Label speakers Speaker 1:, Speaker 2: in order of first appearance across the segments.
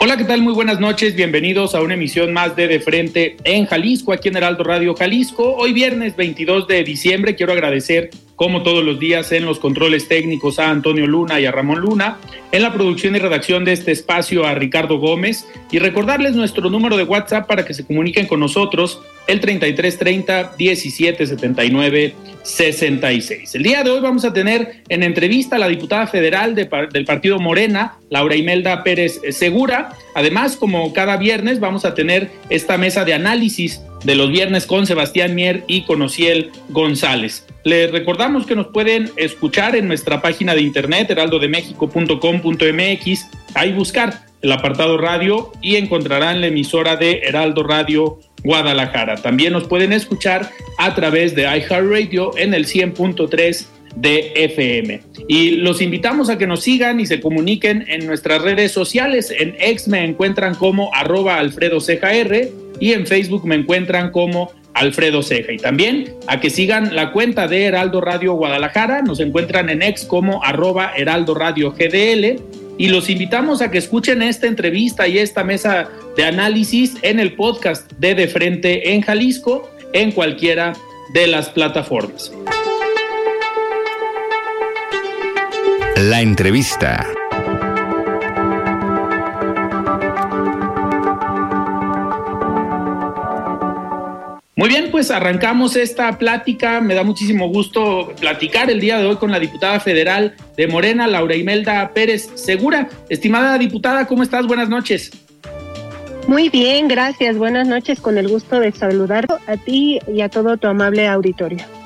Speaker 1: Hola, ¿qué tal? Muy buenas noches. Bienvenidos a una emisión más de De Frente en Jalisco, aquí en Heraldo Radio Jalisco. Hoy viernes 22 de diciembre quiero agradecer como todos los días en los controles técnicos a Antonio Luna y a Ramón Luna, en la producción y redacción de este espacio a Ricardo Gómez y recordarles nuestro número de WhatsApp para que se comuniquen con nosotros el 3330 1779 66. El día de hoy vamos a tener en entrevista a la diputada federal del partido Morena, Laura Imelda Pérez Segura. Además, como cada viernes, vamos a tener esta mesa de análisis de los viernes con Sebastián Mier y con Ociel González. Les recordamos que nos pueden escuchar en nuestra página de internet heraldodemexico.com.mx, ahí buscar el apartado radio y encontrarán la emisora de Heraldo Radio Guadalajara. También nos pueden escuchar a través de iHeartRadio en el 100.3 de FM. Y los invitamos a que nos sigan y se comuniquen en nuestras redes sociales. En X me encuentran como arroba Alfredo y en Facebook me encuentran como Alfredo Ceja. Y también a que sigan la cuenta de Heraldo Radio Guadalajara, nos encuentran en ex como arroba Heraldo Radio GDL. Y los invitamos a que escuchen esta entrevista y esta mesa de análisis en el podcast de De Frente en Jalisco, en cualquiera de las plataformas.
Speaker 2: La entrevista.
Speaker 1: Muy bien, pues arrancamos esta plática. Me da muchísimo gusto platicar el día de hoy con la diputada federal de Morena, Laura Imelda Pérez Segura. Estimada diputada, ¿cómo estás? Buenas noches.
Speaker 3: Muy bien, gracias. Buenas noches. Con el gusto de saludar a ti y a todo tu amable auditorio.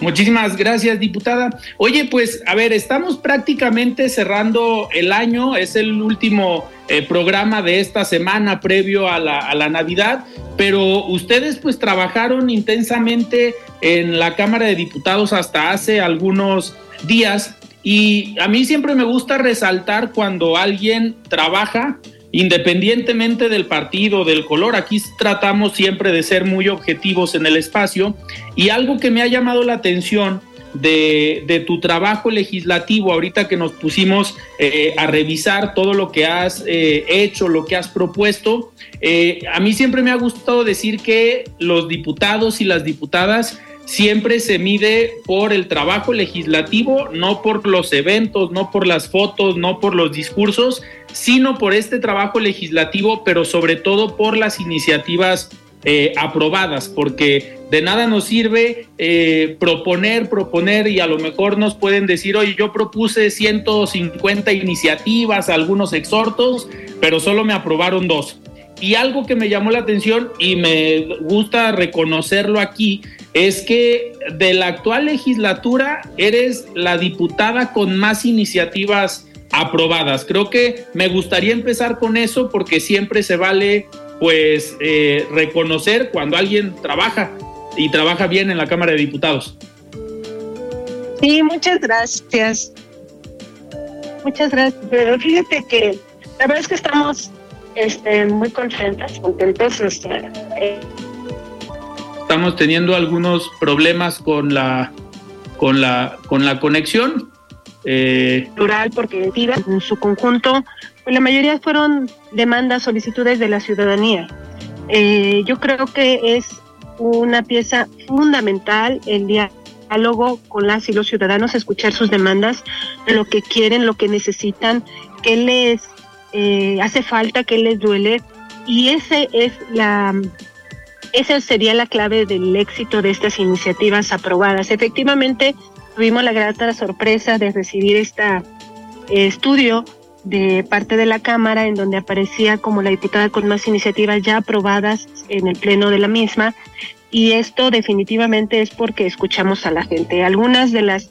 Speaker 1: Muchísimas gracias, diputada. Oye, pues, a ver, estamos prácticamente cerrando el año, es el último eh, programa de esta semana previo a la, a la Navidad, pero ustedes pues trabajaron intensamente en la Cámara de Diputados hasta hace algunos días y a mí siempre me gusta resaltar cuando alguien trabaja independientemente del partido, del color, aquí tratamos siempre de ser muy objetivos en el espacio. Y algo que me ha llamado la atención de, tu trabajo legislativo, ahorita que nos pusimos eh, a revisar todo lo que has eh, hecho, lo que has propuesto, eh, a mí siempre me ha gustado decir que los diputados y las diputadas siempre se mide por el trabajo legislativo, no por los eventos, no por las fotos, no por los discursos, sino por este trabajo legislativo, pero sobre todo por las iniciativas eh, aprobadas, porque de nada nos sirve eh, proponer, proponer y a lo mejor nos pueden decir, oye, yo propuse 150 iniciativas, algunos exhortos, pero solo me aprobaron dos. Y algo que me llamó la atención y me gusta reconocerlo aquí es que de la actual legislatura eres la diputada con más iniciativas aprobadas. Creo que me gustaría empezar con eso porque siempre se vale pues eh, reconocer cuando alguien trabaja y trabaja bien en la Cámara de Diputados.
Speaker 3: Sí, muchas gracias. Muchas gracias. Pero fíjate que la verdad es que estamos este, muy contentas, contentos.
Speaker 1: Estamos teniendo algunos problemas con la con la con la conexión.
Speaker 3: Eh, Rural porque en su conjunto, pues la mayoría fueron demandas, solicitudes de la ciudadanía. Eh, yo creo que es una pieza fundamental el diálogo con las y los ciudadanos, escuchar sus demandas, lo que quieren, lo que necesitan, qué les eh, hace falta, que les duele. Y ese es la, esa sería la clave del éxito de estas iniciativas aprobadas. Efectivamente, tuvimos la grata sorpresa de recibir este estudio de parte de la Cámara en donde aparecía como la diputada con más iniciativas ya aprobadas en el pleno de la misma y esto definitivamente es porque escuchamos a la gente. Algunas de las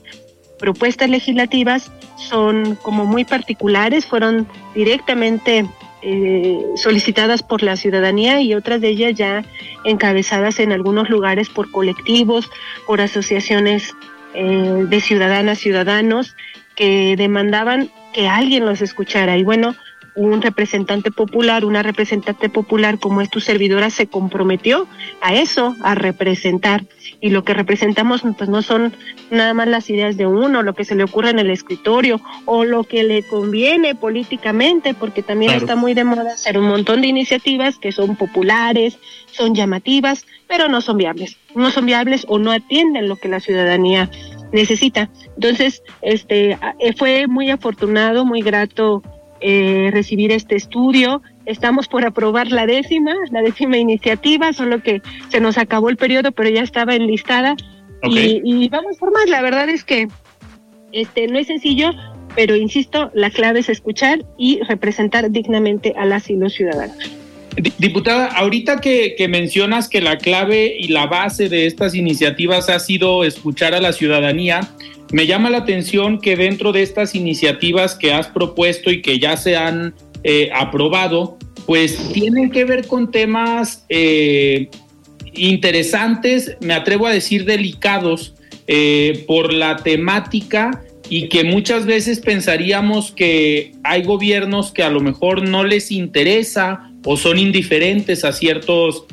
Speaker 3: propuestas legislativas son como muy particulares, fueron directamente eh, solicitadas por la ciudadanía y otras de ellas ya encabezadas en algunos lugares por colectivos, por asociaciones eh, de ciudadanas, ciudadanos que demandaban que alguien los escuchara. Y bueno, un representante popular, una representante popular como es tu servidora, se comprometió a eso, a representar. Y lo que representamos pues no son nada más las ideas de uno, lo que se le ocurre en el escritorio o lo que le conviene políticamente, porque también está muy de moda hacer un montón de iniciativas que son populares, son llamativas, pero no son viables. No son viables o no atienden lo que la ciudadanía necesita. Entonces, este eh, fue muy afortunado, muy grato eh, recibir este estudio. Estamos por aprobar la décima, la décima iniciativa, solo que se nos acabó el periodo, pero ya estaba enlistada. Y, vamos por más. La verdad es que este no es sencillo, pero insisto, la clave es escuchar y representar dignamente a las y los ciudadanos.
Speaker 1: Diputada, ahorita que, que, mencionas que la clave y la base de estas iniciativas ha sido escuchar a la ciudadanía, me llama la atención que dentro de estas iniciativas que has propuesto y que ya se han eh, aprobado, pues tienen que ver con temas eh, interesantes, me atrevo a decir delicados, eh, por la temática y que muchas veces pensaríamos que hay gobiernos que a lo mejor no les interesa o son indiferentes a ciertos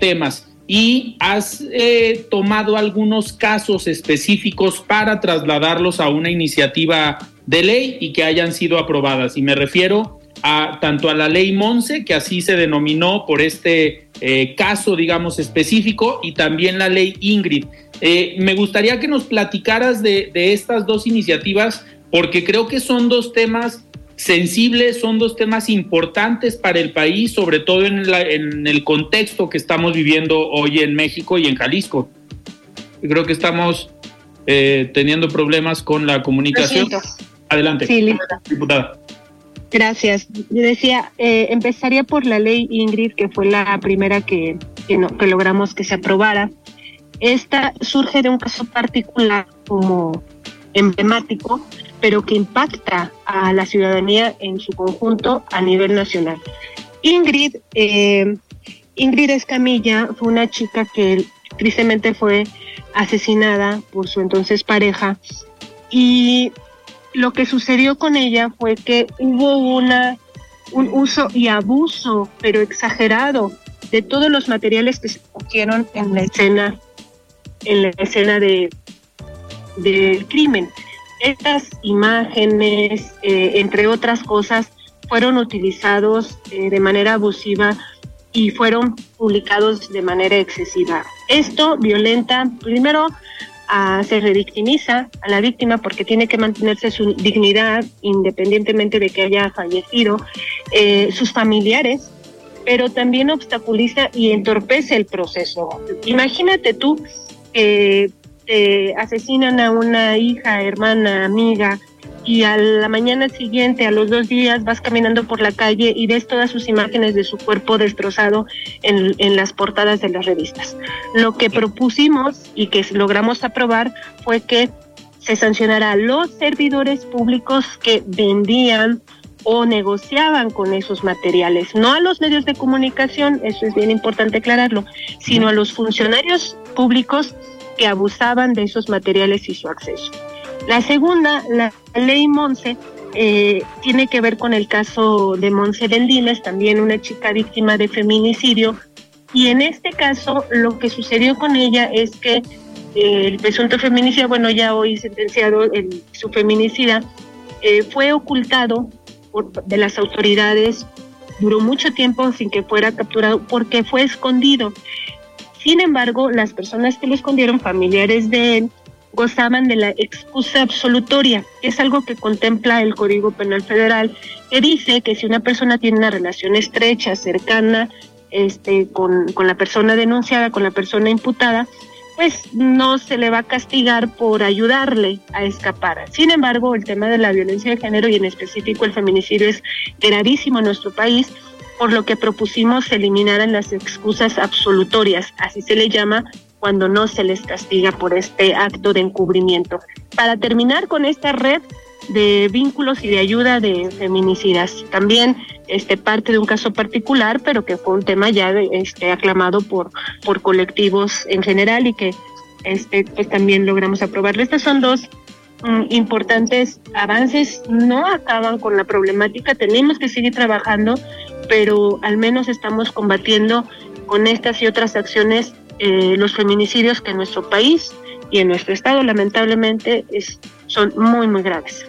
Speaker 1: temas y has eh, tomado algunos casos específicos para trasladarlos a una iniciativa de ley y que hayan sido aprobadas. Y me refiero a tanto a la ley Monse, que así se denominó por este eh, caso, digamos, específico, y también la ley Ingrid. Eh, me gustaría que nos platicaras de, de estas dos iniciativas, porque creo que son dos temas sensibles, son dos temas importantes para el país, sobre todo en, en el contexto que estamos viviendo hoy en México y en Jalisco. Creo que estamos eh, teniendo problemas con la comunicación. Adelante,
Speaker 3: sí, diputada. Gracias. Yo decía, eh, empezaría por la ley Ingrid, que fue la primera que, que, que logramos que se aprobara. Esta surge de un caso particular como emblemático pero que impacta a la ciudadanía en su conjunto a nivel nacional. Ingrid, eh, Ingrid Escamilla fue una chica que tristemente fue asesinada por su entonces pareja y lo que sucedió con ella fue que hubo una un uso y abuso, pero exagerado, de todos los materiales que se cogieron en la escena, en la escena de del crimen. Estas imágenes, eh, entre otras cosas, fueron utilizados eh, de manera abusiva y fueron publicados de manera excesiva. Esto violenta, primero, se revictimiza a la víctima porque tiene que mantenerse su dignidad independientemente de que haya fallecido, eh, sus familiares, pero también obstaculiza y entorpece el proceso. Imagínate tú que eh, asesinan a una hija, hermana, amiga, y a la mañana siguiente, a los dos días, vas caminando por la calle y ves todas sus imágenes de su cuerpo destrozado en, en las portadas de las revistas. Lo que propusimos y que logramos aprobar fue que se sancionara a los servidores públicos que vendían o negociaban con esos materiales, no a los medios de comunicación, eso es bien importante aclararlo, sino a los funcionarios públicos que abusaban de esos materiales y su acceso. La segunda, la ley Monse, eh, tiene que ver con el caso de Monse Deldiles, también una chica víctima de feminicidio. Y en este caso, lo que sucedió con ella es que eh, el presunto feminicidio, bueno, ya hoy sentenciado su feminicida, eh, fue ocultado por, de las autoridades, duró mucho tiempo sin que fuera capturado porque fue escondido. Sin embargo, las personas que lo escondieron, familiares de él, gozaban de la excusa absolutoria, que es algo que contempla el Código Penal Federal, que dice que si una persona tiene una relación estrecha, cercana este, con, con la persona denunciada, con la persona imputada, pues no se le va a castigar por ayudarle a escapar. Sin embargo, el tema de la violencia de género y en específico el feminicidio es gravísimo en nuestro país, por lo que propusimos eliminar las excusas absolutorias, así se le llama cuando no se les castiga por este acto de encubrimiento. Para terminar con esta red de vínculos y de ayuda de feminicidas. También este parte de un caso particular, pero que fue un tema ya este aclamado por por colectivos en general y que este pues también logramos aprobarlo. Estos son dos mm, importantes avances, no acaban con la problemática, tenemos que seguir trabajando, pero al menos estamos combatiendo con estas y otras acciones eh, los feminicidios que en nuestro país y en nuestro estado lamentablemente es, son muy muy graves.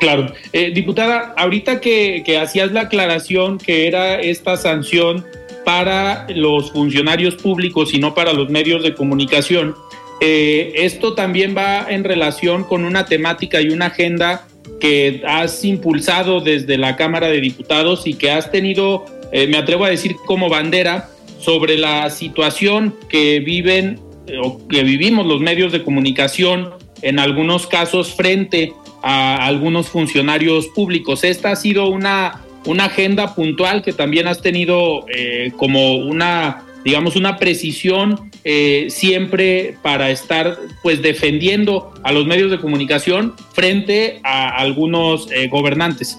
Speaker 1: Claro. Eh, diputada, ahorita que, hacías la aclaración que era esta sanción para los funcionarios públicos y no para los medios de comunicación, eh, esto también va en relación con una temática y una agenda que has impulsado desde la Cámara de Diputados y que has tenido, eh, me atrevo a decir, como bandera sobre la situación que viven o que vivimos los medios de comunicación en algunos casos frente a algunos funcionarios públicos. Esta ha sido una, una agenda puntual que también has tenido eh, como una, digamos, una precisión eh, siempre para estar pues defendiendo a los medios de comunicación frente a algunos eh, gobernantes.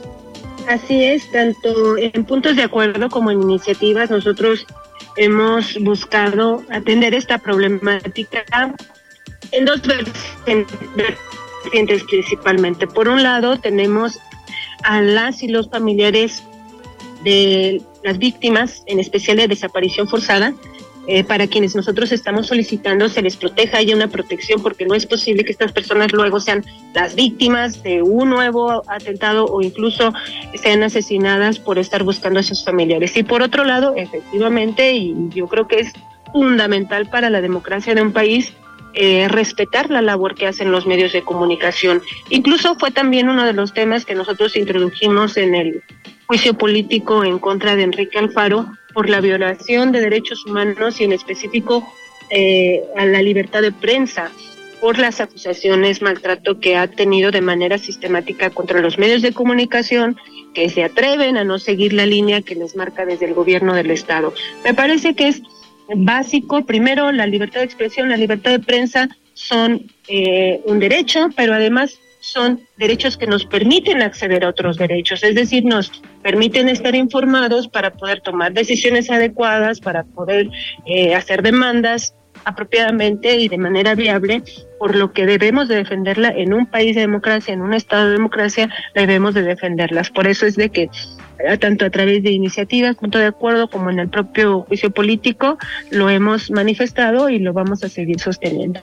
Speaker 3: Así es, tanto en puntos de acuerdo como en iniciativas, nosotros hemos buscado atender esta problemática en dos vertientes principalmente. Por un lado, tenemos a las y los familiares de las víctimas, en especial de desaparición forzada, eh, para quienes nosotros estamos solicitando se les proteja, haya una protección, porque no es posible que estas personas luego sean las víctimas de un nuevo atentado o incluso sean asesinadas por estar buscando a sus familiares. Y por otro lado, efectivamente, y yo creo que es fundamental para la democracia de un país, eh, respetar la labor que hacen los medios de comunicación. Incluso fue también uno de los temas que nosotros introdujimos en el juicio político en contra de Enrique Alfaro por la violación de derechos humanos y en específico eh, a la libertad de prensa por las acusaciones, maltrato que ha tenido de manera sistemática contra los medios de comunicación que se atreven a no seguir la línea que les marca desde el gobierno del Estado. Me parece que es básico. Primero, la libertad de expresión, la libertad de prensa son eh, un derecho, pero además son derechos que nos permiten acceder a otros derechos, es decir, nos permiten estar informados para poder tomar decisiones adecuadas, para poder eh, hacer demandas apropiadamente y de manera viable, por lo que debemos de defenderla en un país de democracia, en un estado de democracia, debemos de defenderlas. Por eso es de que tanto a través de iniciativas, punto de acuerdo, como en el propio juicio político, lo hemos manifestado y lo vamos a seguir sosteniendo.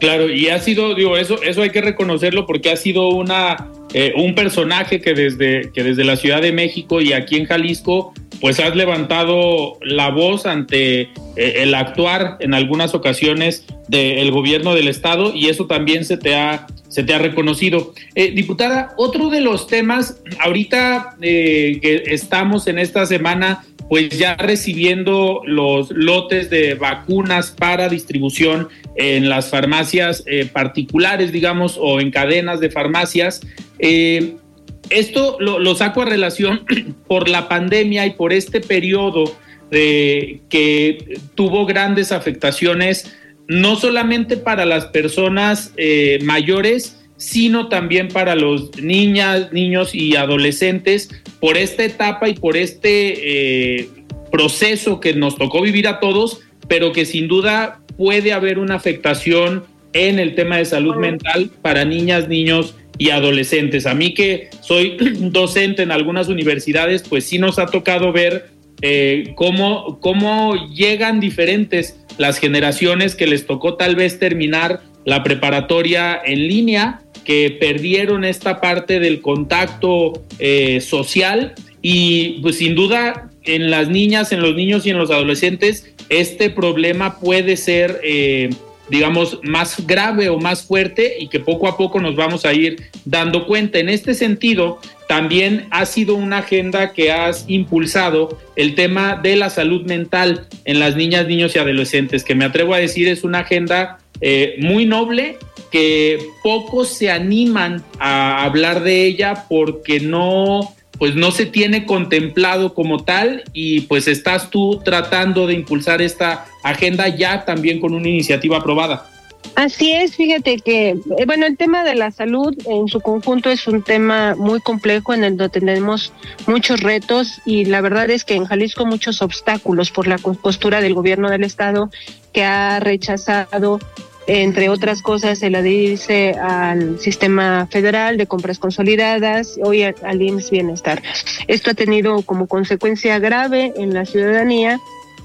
Speaker 1: Claro, y ha sido, digo, eso, eso hay que reconocerlo porque ha sido una, eh, un personaje que desde, que desde la Ciudad de México y aquí en Jalisco, pues has levantado la voz ante eh, el actuar en algunas ocasiones del gobierno del Estado y eso también se te ha se te ha reconocido. Eh, diputada, otro de los temas, ahorita eh, que estamos en esta semana, pues ya recibiendo los lotes de vacunas para distribución en las farmacias eh, particulares, digamos, o en cadenas de farmacias. esto lo, saco a relación por la pandemia y por este periodo que tuvo grandes afectaciones no solamente para las personas eh, mayores, sino también para los niñas, niños y adolescentes por esta etapa y por este eh, proceso que nos tocó vivir a todos, pero que sin duda puede haber una afectación en el tema de salud mental para niñas, niños y adolescentes. A mí que soy docente en algunas universidades, pues sí nos ha tocado ver eh, cómo, cómo llegan diferentes las generaciones que les tocó tal vez terminar la preparatoria en línea, que perdieron esta parte del contacto eh, social y pues sin duda en las niñas, en los niños y en los adolescentes este problema puede ser eh, digamos más grave o más fuerte y que poco a poco nos vamos a ir dando cuenta. En este sentido, también ha sido una agenda que has impulsado el tema de la salud mental en las niñas, niños y adolescentes, que me atrevo a decir es una agenda eh, muy noble que pocos se animan a hablar de ella porque no pues no se tiene contemplado como tal y pues estás tú tratando de impulsar esta agenda ya también con una iniciativa aprobada.
Speaker 3: Así es, fíjate que, eh, bueno, el tema de la salud en su conjunto es un tema muy complejo en el que tenemos muchos retos y la verdad es que en Jalisco muchos obstáculos por la postura del gobierno del estado que ha rechazado entre otras cosas, el adherirse al sistema federal de compras consolidadas, hoy al IMSS Bienestar. Esto ha tenido como consecuencia grave en la ciudadanía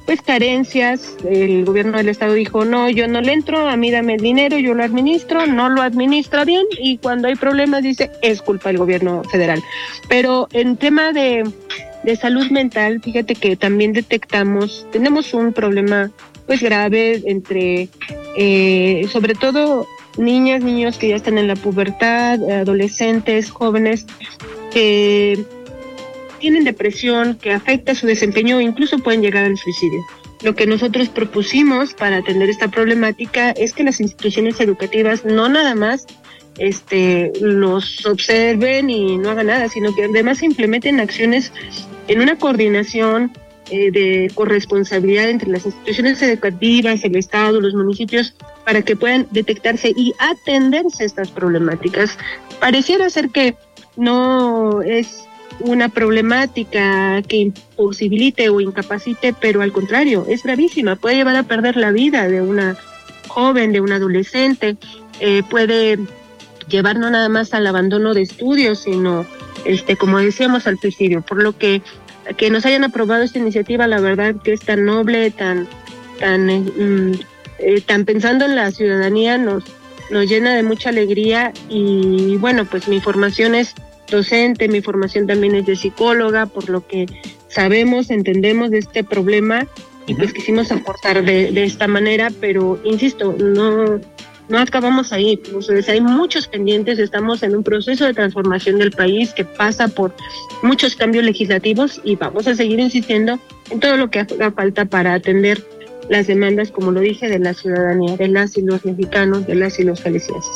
Speaker 3: pues carencias. El gobierno del estado dijo, no, yo no le entro, a mí dame el dinero, yo lo administro, no lo administra bien y cuando hay problemas dice, es culpa del gobierno federal. Pero en tema de, de salud mental, fíjate que también detectamos, tenemos un problema pues grave entre, eh, sobre todo niñas, niños que ya están en la pubertad, adolescentes, jóvenes, que tienen depresión que afecta su desempeño incluso pueden llegar al suicidio. Lo que nosotros propusimos para atender esta problemática es que las instituciones educativas no nada más este, los observen y no hagan nada, sino que además implementen acciones en una coordinación eh, de corresponsabilidad entre las instituciones educativas, el Estado, los municipios, para que puedan detectarse y atenderse estas problemáticas. Pareciera ser que no es una problemática que imposibilite o incapacite, pero al contrario, es gravísima, puede llevar a perder la vida de una joven, de un adolescente, eh, puede llevar no nada más al abandono de estudios, sino, este, como decíamos, al suicidio. Por lo que que nos hayan aprobado esta iniciativa, la verdad que es tan noble, tan, tan, mm, eh, tan pensando en la ciudadanía, nos, nos llena de mucha alegría. Y bueno, pues mi formación es docente, mi formación también es de psicóloga, por lo que sabemos, entendemos de este problema y pues quisimos aportar de, de esta manera, pero insisto, no, no acabamos ahí. Pues, hay muchos pendientes, estamos en un proceso de transformación del país que pasa por muchos cambios legislativos y vamos a seguir insistiendo en todo lo que haga falta para atender las demandas, como lo dije, de la ciudadanía, de las y los mexicanos, de las y los jaliscienses.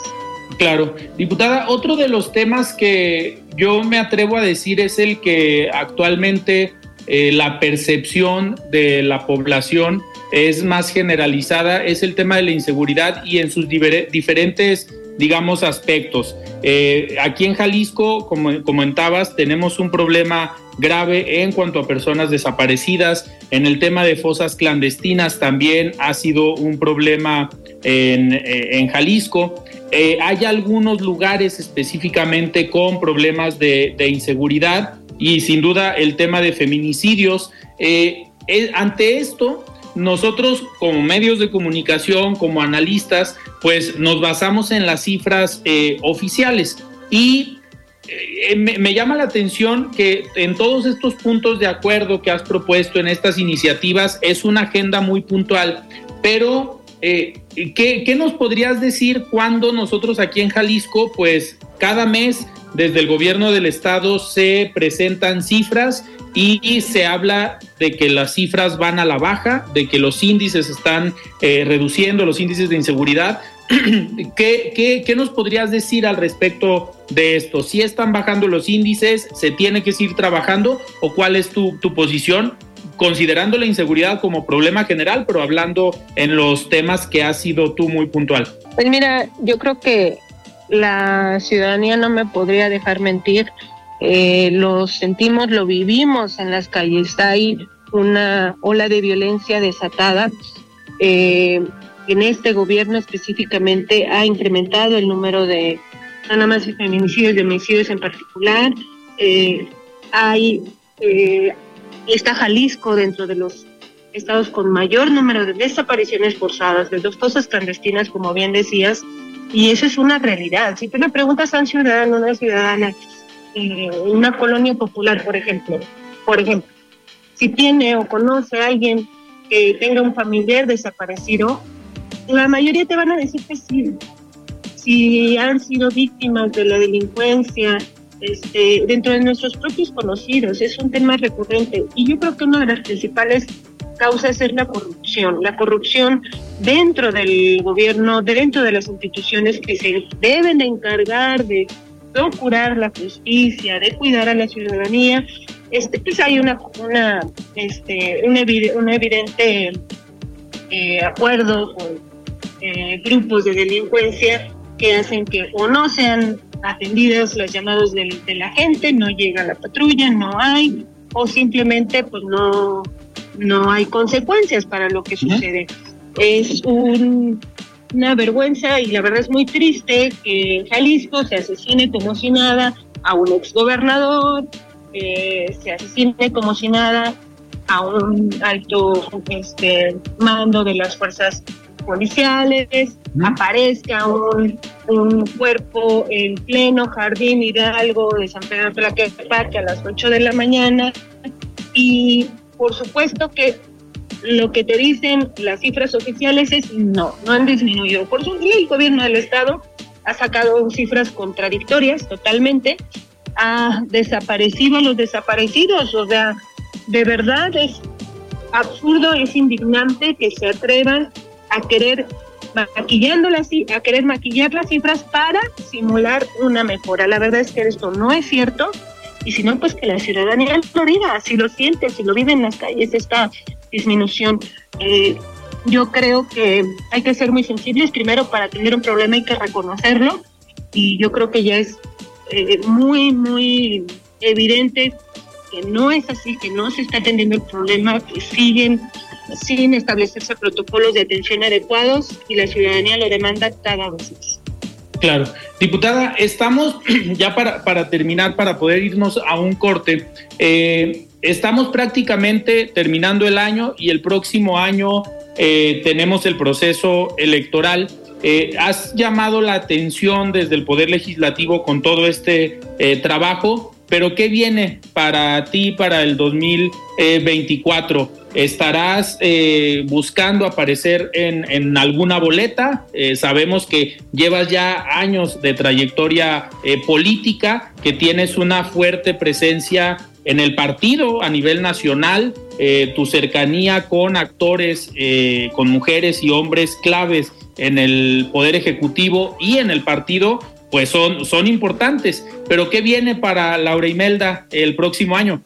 Speaker 1: Claro, diputada, otro de los temas que yo me atrevo a decir es el que actualmente eh, la percepción de la población es más generalizada, es el tema de la inseguridad y en sus diferentes, digamos, aspectos. Eh, aquí en Jalisco, como comentabas, tenemos un problema grave en cuanto a personas desaparecidas. En el tema de fosas clandestinas también ha sido un problema en, eh, Jalisco. Eh, hay algunos lugares específicamente con problemas de, inseguridad y sin duda el tema de feminicidios. ante esto, nosotros como medios de comunicación, como analistas, pues nos basamos en las cifras eh, oficiales. Y eh, me, llama la atención que en todos estos puntos de acuerdo que has propuesto en estas iniciativas es una agenda muy puntual, pero eh, ¿qué, ¿qué, nos podrías decir cuando nosotros aquí en Jalisco, pues cada mes desde el gobierno del estado se presentan cifras y se habla de que las cifras van a la baja, de que los índices están eh, reduciendo, los índices de inseguridad. ¿Qué, qué, nos podrías decir al respecto de esto? ¿Si están bajando los índices? ¿Se tiene que seguir trabajando? ¿O cuál es tu, tu posición? Considerando la inseguridad como problema general, pero hablando en los temas que has sido tú muy puntual.
Speaker 3: Pues mira, yo creo que la ciudadanía no me podría dejar mentir eh, lo sentimos, lo vivimos en las calles. Hay una ola de violencia desatada. Eh, en este gobierno específicamente ha incrementado el número de, nada más de feminicidios, de homicidios en particular. Eh, hay, eh, está Jalisco dentro de los estados con mayor número de desapariciones forzadas, de dos cosas clandestinas, como bien decías, y eso es una realidad. Si tú le preguntas a un ciudadano, una ciudadana, eh, una colonia popular, por ejemplo, por ejemplo, si tiene o conoce a alguien que tenga un familiar desaparecido, la mayoría te van a decir que sí. Si han sido víctimas de la delincuencia, este, dentro de nuestros propios conocidos, es un tema recurrente y yo creo que una de las principales causas es la corrupción, la corrupción dentro del gobierno, dentro de las instituciones que se deben de encargar de procurar la justicia, de cuidar a la ciudadanía, este, pues hay una, una, este, un, evidente eh, acuerdo con eh, grupos de delincuencia que hacen que o no sean atendidas los llamados de, la gente, no llega la patrulla, no hay, o simplemente pues no, no hay consecuencias para lo que sucede. Es una vergüenza y la verdad es muy triste que en Jalisco se asesine como si nada a un exgobernador, eh, se asesine como si nada a un alto este, mando de las fuerzas policiales, aparezca un, un, cuerpo en pleno jardín Hidalgo de San Pedro de Tlaquepaque a las 8 de la mañana y por supuesto que lo que te dicen las cifras oficiales es no, no han disminuido. Por su el gobierno del estado ha sacado cifras contradictorias totalmente, ha desaparecido los desaparecidos, o sea, de verdad es absurdo, es indignante que se atrevan a querer maquillando las, a querer maquillar las cifras para simular una mejora. La verdad es que esto no es cierto y si no, pues que la ciudadanía lo diga, si lo siente, si lo vive en las calles, esta disminución. Eh, yo creo que hay que ser muy sensibles. Primero, para tener un problema hay que reconocerlo y yo creo que ya es eh, muy, muy evidente que no es así, que no se está atendiendo el problema, que siguen sin establecerse protocolos de atención adecuados y la ciudadanía lo demanda cada vez más.
Speaker 1: Claro. Diputada, estamos ya para, para terminar, para poder irnos a un corte. Eh, estamos prácticamente terminando el año y el próximo año eh, tenemos el proceso electoral. Eh, has llamado la atención desde el Poder Legislativo con todo este trabajo, pero ¿qué viene para ti para el 2024? estarás eh, buscando aparecer en, alguna boleta. Eh, sabemos que llevas ya años de trayectoria eh, política, que tienes una fuerte presencia en el partido a nivel nacional, tu cercanía con actores, con mujeres y hombres claves en el Poder Ejecutivo y en el partido, pues son, son importantes. Pero ¿qué viene para Laura Imelda el próximo año?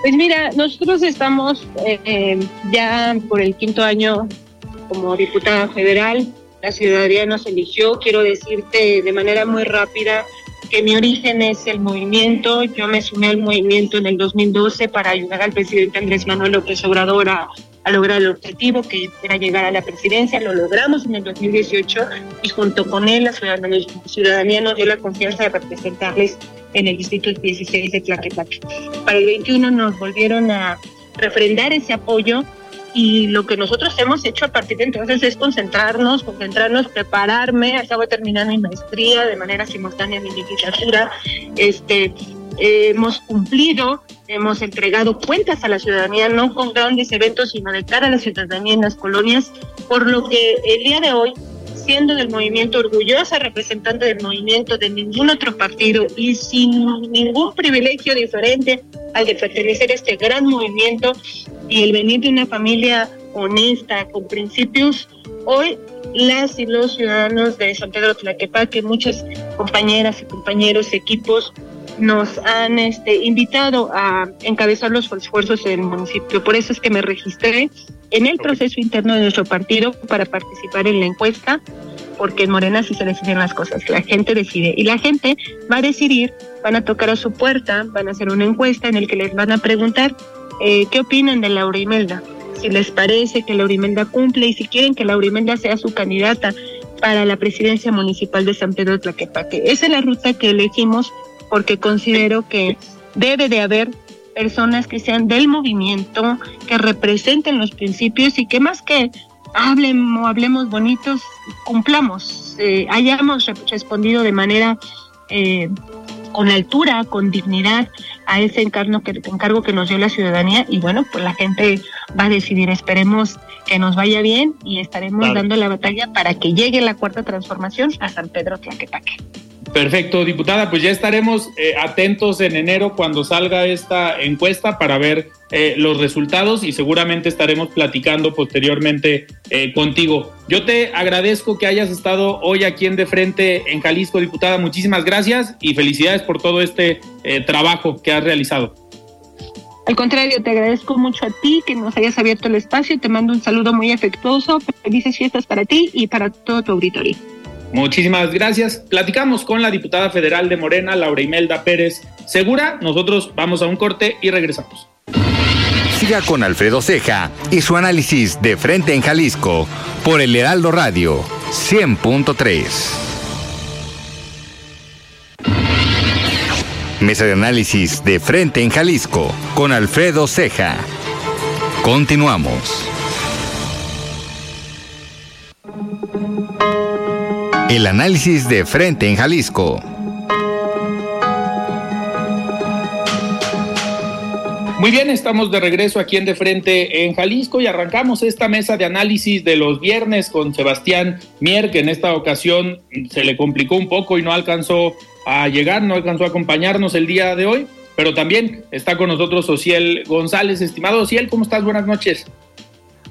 Speaker 3: Pues mira, nosotros estamos eh, ya por el quinto año como diputada federal. La ciudadanía nos eligió. Quiero decirte de manera muy rápida que mi origen es el movimiento. Yo me sumé al movimiento en el 2012 para ayudar al presidente Andrés Manuel López Obrador a, a lograr el objetivo que era llegar a la presidencia. Lo logramos en el 2018 y junto con él la ciudadanía, nos dio la confianza de representarles en el distrito 16 de Tlaquepaque. Para el 21 nos volvieron a refrendar ese apoyo y lo que nosotros hemos hecho a partir de entonces es concentrarnos, concentrarnos, prepararme, acabo de terminar mi maestría de manera simultánea mi literatura, este, hemos cumplido, hemos entregado cuentas a la ciudadanía, no con grandes eventos, sino de cara a la ciudadanía en las colonias, por lo que el día de hoy siendo del movimiento, orgullosa representante del movimiento, de ningún otro partido y sin ningún privilegio diferente al de pertenecer a este gran movimiento y el venir de una familia honesta, con principios, hoy las y los ciudadanos de San Pedro Tlaquepaque, muchas compañeras y compañeros, equipos, nos han este, invitado a encabezar los esfuerzos del municipio. Por eso es que me registré en el proceso interno de nuestro partido para participar en la encuesta, porque en Morena sí se deciden las cosas, la gente decide y la gente va a decidir, van a tocar a su puerta, van a hacer una encuesta en el que les van a preguntar eh, qué opinan de Laura Imelda, si les parece que Laura Imelda cumple y si quieren que Laura Imelda sea su candidata para la presidencia municipal de San Pedro de Tlaquepaque. Esa es la ruta que elegimos porque considero que debe de haber personas que sean del movimiento, que representen los principios y que más que hablen o hablemos bonitos, cumplamos, eh, hayamos respondido de manera eh, con altura, con dignidad a ese encargo que, encargo que nos dio la ciudadanía y bueno, pues la gente va a decidir, esperemos que nos vaya bien y estaremos dando la batalla para que llegue la cuarta transformación a San Pedro Tlaquepaque.
Speaker 1: Perfecto, diputada, pues ya estaremos eh, atentos en enero cuando salga esta encuesta para ver eh, los resultados y seguramente estaremos platicando posteriormente eh, contigo. Yo te agradezco que hayas estado hoy aquí en De Frente en Jalisco, diputada. Muchísimas gracias y felicidades por todo este trabajo que has realizado.
Speaker 3: Al contrario, te agradezco mucho a ti que nos hayas abierto el espacio. Te mando un saludo muy afectuoso. Felices fiestas para ti y para todo tu auditorio.
Speaker 1: Muchísimas gracias. Platicamos con la diputada federal de Morena, Laura Imelda Pérez Segura. Nosotros vamos a un corte y regresamos.
Speaker 2: Siga con Alfredo Ceja y su análisis de frente en Jalisco por el Heraldo Radio 100.3. Mesa de análisis de frente en Jalisco con Alfredo Ceja. Continuamos. El análisis de frente en Jalisco.
Speaker 1: Muy bien, estamos de regreso aquí en De Frente en Jalisco y arrancamos esta mesa de análisis de los viernes con Sebastián Mier, que en esta ocasión se le complicó un poco y no alcanzó a llegar, no alcanzó a acompañarnos el día de hoy, pero también está con nosotros Ociel González. Estimado Ociel, ¿cómo estás? Buenas noches.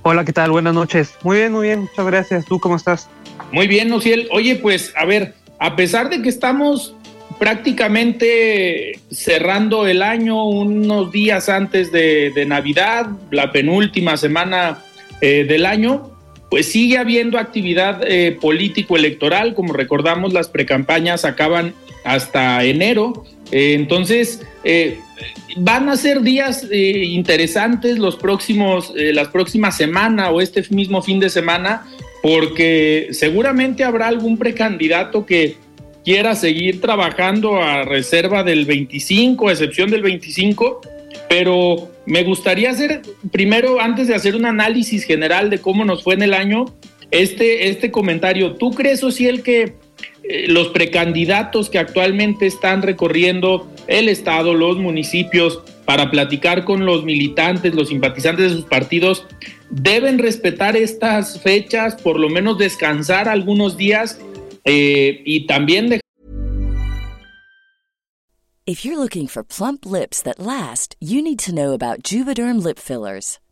Speaker 4: Hola, ¿qué tal? Buenas noches. Muy bien, muy bien, muchas gracias. ¿Tú cómo estás?
Speaker 1: Muy bien, Ociel. Oye, pues a ver, a pesar de que estamos prácticamente cerrando el año unos días antes de, Navidad, la penúltima semana eh, del año, pues sigue habiendo actividad eh, político-electoral. Como recordamos, las precampañas acaban hasta enero. Eh, entonces, van a ser días interesantes los próximos, las próximas semanas o este mismo fin de semana porque seguramente habrá algún precandidato que quiera seguir trabajando a reserva del 25, a excepción del 25, pero me gustaría hacer primero, antes de hacer un análisis general de cómo nos fue en el año, este, este comentario. ¿Tú crees, Ociel, que eh, los precandidatos que actualmente están recorriendo el Estado, los municipios, para platicar con los militantes, los simpatizantes de sus partidos, deben respetar estas fechas, por lo menos descansar algunos días eh, y también dejar.
Speaker 5: If you're looking for plump lips that last, you need to know about Juvederm lip fillers.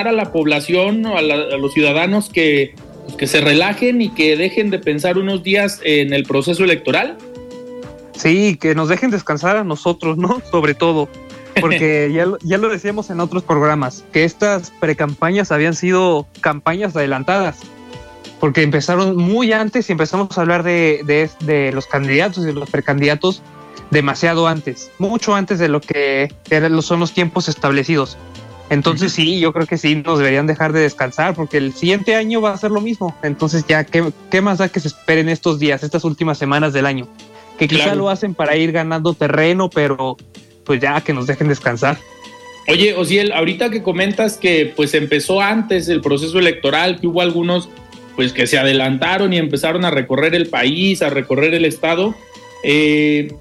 Speaker 1: A la población o a, los ciudadanos que, pues, que se relajen y que dejen de pensar unos días en el proceso electoral.
Speaker 4: Sí, que nos dejen descansar a nosotros, ¿no? Sobre todo, porque ya, ya lo decíamos en otros programas, que estas precampañas habían sido campañas adelantadas, porque empezaron muy antes y empezamos a hablar de, de, de los candidatos y de los precandidatos demasiado antes, mucho antes de lo que eran, son los tiempos establecidos. Entonces sí, yo creo que sí nos deberían dejar de descansar porque el siguiente año va a ser lo mismo. Entonces ya, ¿qué, más da que se esperen estos días, estas últimas semanas del año? Que quizá lo hacen para ir ganando terreno, pero pues ya que nos dejen descansar.
Speaker 1: Oye, Osiel, ahorita que comentas que pues empezó antes el proceso electoral, que hubo algunos pues que se adelantaron y empezaron a recorrer el país, a recorrer el estado, eh,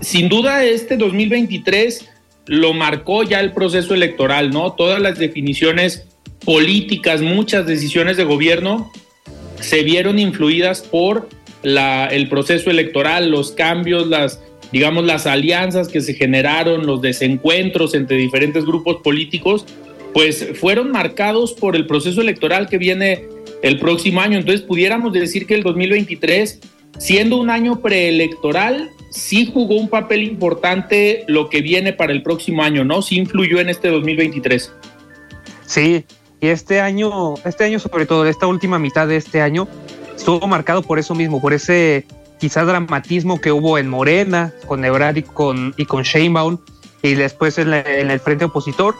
Speaker 1: sin duda este 2023 lo marcó ya el proceso electoral, ¿no? Todas las definiciones políticas, muchas decisiones de gobierno se vieron influidas por el proceso electoral, los cambios, las, digamos, las alianzas que se generaron, los desencuentros entre diferentes grupos políticos, pues fueron marcados por el proceso electoral que viene el próximo año. Entonces pudiéramos decir que el 2023, siendo un año preelectoral, sí jugó un papel importante lo que viene para el próximo año, ¿no? Sí influyó en este 2023.
Speaker 4: Sí, y este año, este año sobre todo, esta última mitad de este año, estuvo marcado por eso mismo, por ese quizá dramatismo que hubo en Morena, con Ebrard y con, y con Sheinbaum, y después en, el frente opositor.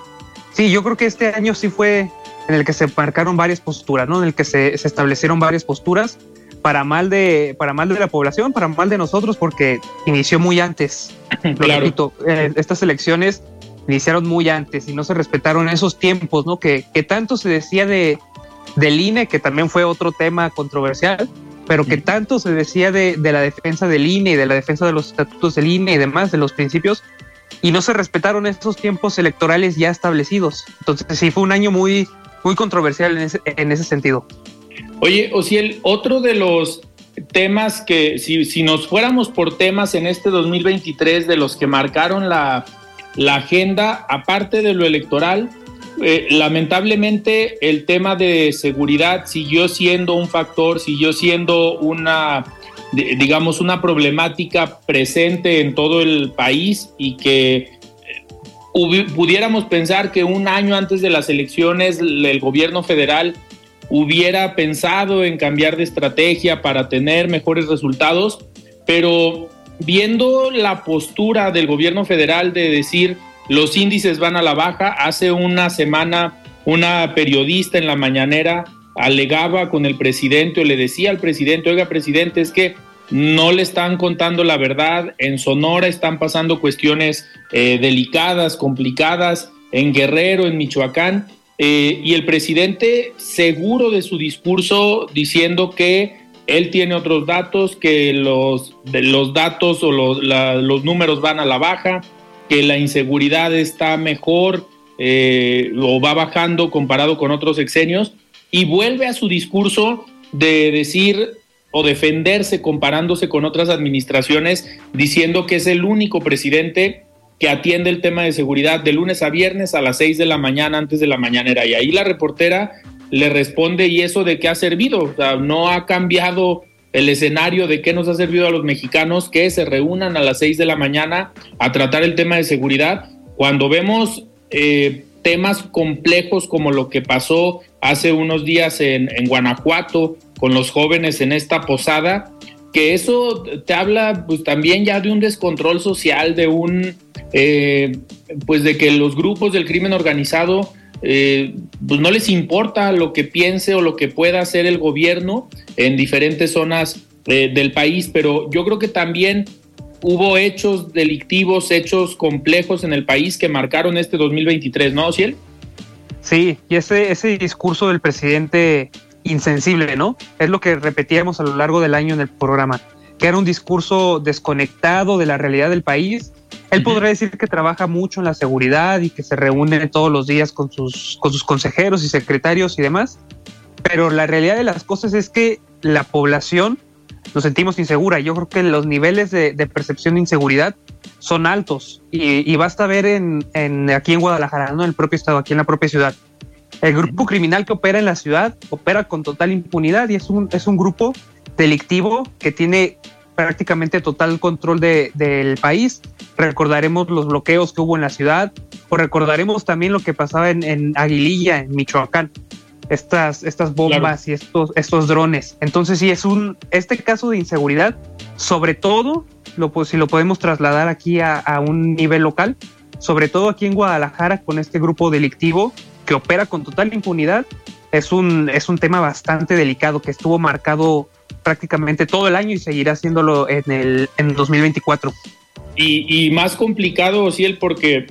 Speaker 4: Sí, yo creo que este año sí fue en el que se marcaron varias posturas, ¿no? En el que se, se establecieron varias posturas para mal de para mal de la población, para mal de nosotros, porque inició muy antes. Lo repito, eh, estas elecciones iniciaron muy antes y no se respetaron esos tiempos, ¿no? Que, que tanto se decía de del INE, que también fue otro tema controversial, pero que tanto se decía de, de la defensa del INE y de la defensa de los estatutos del INE y demás, de los principios, y no se respetaron esos tiempos electorales ya establecidos. Entonces sí, fue un año muy, muy controversial en ese, en ese sentido.
Speaker 1: Oye, Ociel, otro de los temas que, si, si, nos fuéramos por temas en este 2023 de los que marcaron la, la agenda, aparte de lo electoral, eh, lamentablemente el tema de seguridad siguió siendo un factor, siguió siendo una, digamos, una problemática presente en todo el país y que eh, pudiéramos pensar que un año antes de las elecciones el gobierno federal hubiera pensado en cambiar de estrategia para tener mejores resultados, pero viendo la postura del gobierno federal de decir los índices van a la baja, hace una semana una periodista en la mañanera alegaba con el presidente o le decía al presidente, oiga presidente, es que no le están contando la verdad, en Sonora están pasando cuestiones eh, delicadas, complicadas, en Guerrero, en Michoacán, eh, y el presidente seguro de su discurso diciendo que él tiene otros datos, que los, los datos o los, los números van a la baja, que la inseguridad está mejor eh, o va bajando comparado con otros exenios, y vuelve a su discurso de decir o defenderse comparándose con otras administraciones, diciendo que es el único presidente que atiende el tema de seguridad de lunes a viernes a las 6 de la mañana antes de la mañanera. Y ahí la reportera le responde, ¿y eso de qué ha servido? No ha cambiado el escenario de qué nos ha servido a los mexicanos que se reúnan a las 6 de la mañana a tratar el tema de seguridad. Cuando vemos eh, temas complejos como lo que pasó hace unos días en Guanajuato con los jóvenes en esta posada, que eso te habla pues también ya de un descontrol social, de un eh, pues de que los grupos del crimen organizado eh, pues no les importa lo que piense o lo que pueda hacer el gobierno en diferentes zonas eh, del país, pero yo creo que también hubo hechos delictivos, hechos complejos en el país que marcaron este 2023, ¿no, Ciel?
Speaker 4: Sí, y ese, ese discurso del presidente insensible, ¿no? Es lo que repetíamos a lo largo del año en el programa, que era un discurso desconectado de la realidad del país. Él podrá decir que trabaja mucho en la seguridad y que se reúne todos los días con sus, con sus consejeros y secretarios y demás, pero la realidad de las cosas es que la población nos sentimos insegura. Yo creo que los niveles de, percepción de inseguridad son altos y, basta ver en, en, aquí en Guadalajara, ¿no? en el propio estado, aquí en la propia ciudad, el grupo criminal que opera en la ciudad opera con total impunidad y es un, es un grupo delictivo que tiene prácticamente total control de, del país. Recordaremos los bloqueos que hubo en la ciudad o recordaremos también lo que pasaba en, en Aguililla, en Michoacán. Estas, estas bombas y estos, estos drones. Entonces, sí, es un, este caso de inseguridad, sobre todo, lo, pues, si lo podemos trasladar aquí a, a un nivel local, sobre todo aquí en Guadalajara con este grupo delictivo que opera con total impunidad, es un, es un tema bastante delicado que estuvo marcado prácticamente todo el año y seguirá haciéndolo en el en 2024.
Speaker 1: Y, y más complicado, Ciel, porque eh,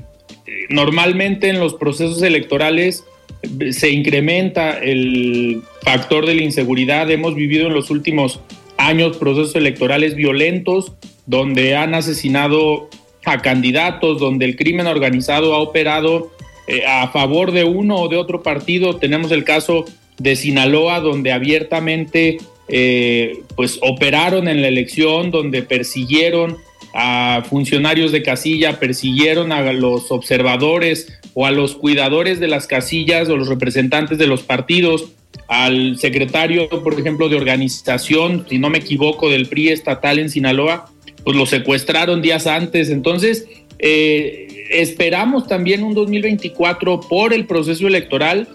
Speaker 1: normalmente en los procesos electorales eh, se incrementa el factor de la inseguridad. Hemos vivido en los últimos años procesos electorales violentos donde han asesinado a candidatos, donde el crimen organizado ha operado eh, a favor de uno o de otro partido. Tenemos el caso de Sinaloa, donde abiertamente eh, pues operaron en la elección, donde persiguieron a funcionarios de casilla, persiguieron a los observadores o a los cuidadores de las casillas o los representantes de los partidos, al secretario, por ejemplo, de organización, si no me equivoco, del PRI estatal en Sinaloa, pues lo secuestraron días antes. Entonces, eh, esperamos también un 2024 por el proceso electoral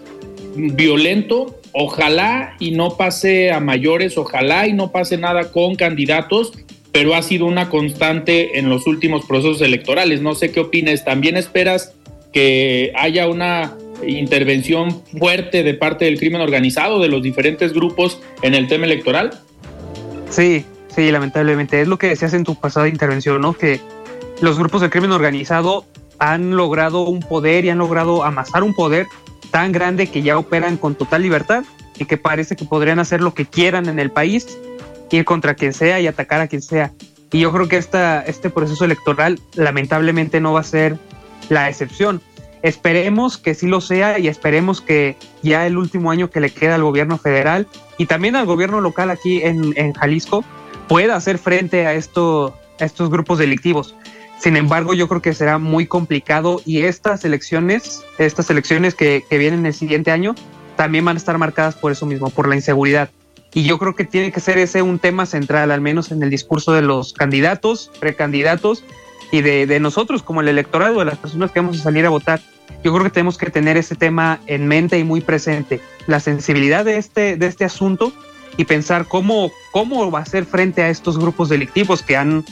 Speaker 1: violento. Ojalá y no pase a mayores, ojalá y no pase nada con candidatos, pero ha sido una constante en los últimos procesos electorales. No sé qué opinas. ¿También esperas que haya una intervención fuerte de parte del crimen organizado, de los diferentes grupos en el tema electoral?
Speaker 4: Sí, sí, lamentablemente. Es lo que decías en tu pasada intervención, ¿no? Que los grupos del crimen organizado han logrado un poder y han logrado amasar un poder tan grande que ya operan con total libertad y que parece que podrían hacer lo que quieran en el país ir contra quien sea y atacar a quien sea. Y yo creo que esta, este proceso electoral lamentablemente no va a ser la excepción. Esperemos que sí lo sea y esperemos que ya el último año que le queda al gobierno federal y también al gobierno local aquí en, en Jalisco pueda hacer frente a, esto, a estos grupos delictivos. Sin embargo, yo creo que será muy complicado y estas elecciones, estas elecciones que, vienen el siguiente año, también van a estar marcadas por eso mismo, por la inseguridad. Y yo creo que tiene que ser ese un tema central, al menos en el discurso de los candidatos, precandidatos y de, nosotros como el electorado, de las personas que vamos a salir a votar. Yo creo que tenemos que tener ese tema en mente y muy presente, la sensibilidad de este, de este asunto y pensar cómo, cómo va a ser frente a estos grupos delictivos que han,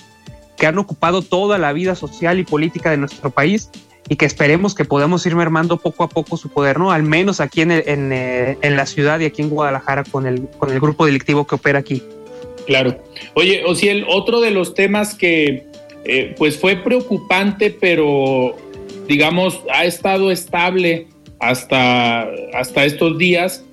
Speaker 4: que han ocupado toda la vida social y política de nuestro país y que esperemos que podamos ir mermando poco a poco su poder, ¿no? Al menos aquí en, en, eh, en, la ciudad y aquí en Guadalajara con el, con el grupo delictivo que opera aquí.
Speaker 1: Claro. Oye, Ociel, otro de los temas que eh, pues fue preocupante, pero digamos ha estado estable hasta, hasta estos días,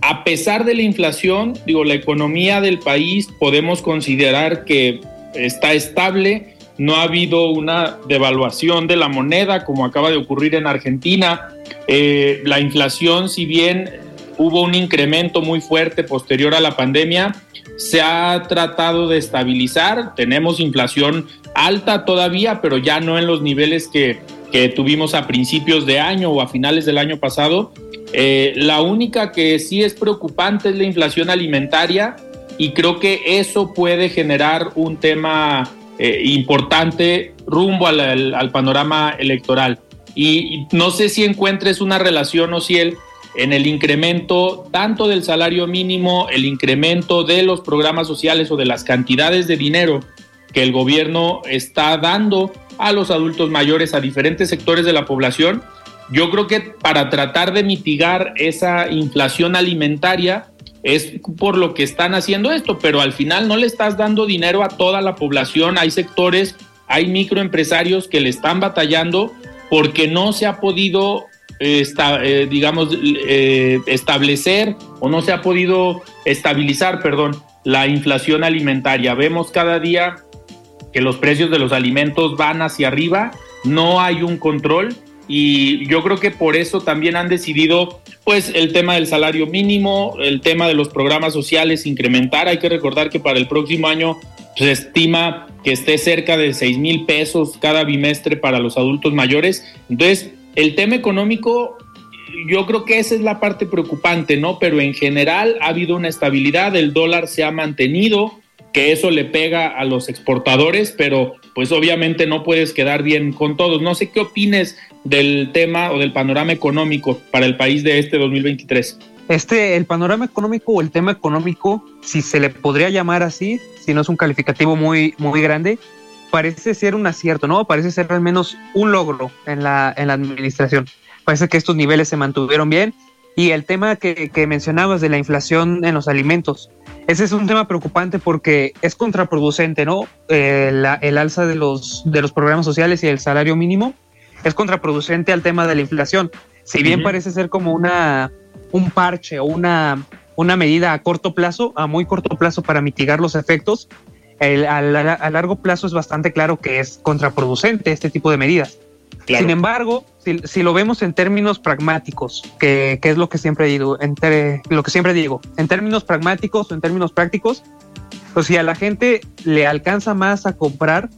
Speaker 1: a pesar de la inflación, digo, la economía del país podemos considerar que está estable, no ha habido una devaluación de la moneda como acaba de ocurrir en Argentina. Eh, la inflación, si bien hubo un incremento muy fuerte posterior a la pandemia, se ha tratado de estabilizar. Tenemos inflación alta todavía, pero ya no en los niveles que, que tuvimos a principios de año o a finales del año pasado. Eh, la única que sí es preocupante es la inflación alimentaria y creo que eso puede generar un tema eh, importante rumbo al, panorama electoral. Y, no sé si encuentres una relación, o si el en el incremento tanto del salario mínimo, el incremento de los programas sociales o de las cantidades de dinero que el gobierno está dando a los adultos mayores, a diferentes sectores de la población. Yo creo que para tratar de mitigar esa inflación alimentaria, es por lo que están haciendo esto, pero al final no le estás dando dinero a toda la población, hay sectores, hay microempresarios que le están batallando porque no se ha podido, eh, digamos, eh, establecer o no se ha podido estabilizar, perdón, la inflación alimentaria. Vemos cada día que los precios de los alimentos van hacia arriba, no hay un control y yo creo que por eso también han decidido pues el tema del salario mínimo, el tema de los programas sociales incrementar. Hay que recordar que para el próximo año se estima que esté cerca de 6 mil pesos cada bimestre para los adultos mayores. Entonces, el tema económico, yo creo que esa es la parte preocupante, ¿no? Pero en general ha habido una estabilidad, el dólar se ha mantenido, que eso le pega a los exportadores, pero pues obviamente no puedes quedar bien con todos. No sé qué opines del tema o del panorama económico para el país de este 2023.
Speaker 4: Este, el panorama económico o el tema económico, si se le podría llamar así, si no es un calificativo muy, muy grande, parece ser un acierto, ¿no? Parece ser al menos un logro en la, en la administración. Parece que estos niveles se mantuvieron bien. Y el tema que, que mencionabas de la inflación en los alimentos, ese es un tema preocupante porque es contraproducente, ¿no? Eh, el alza de los, de los programas sociales y el salario mínimo es contraproducente al tema de la inflación. Si bien parece ser como una, un parche o una, una medida a corto plazo, a muy corto plazo para mitigar los efectos, a, largo plazo es bastante claro que es contraproducente este tipo de medidas. Sin embargo, si, lo vemos en términos pragmáticos, que, es lo que siempre digo, entre, lo que siempre digo, en términos pragmáticos o en términos prácticos, pues si a la gente le alcanza más a comprar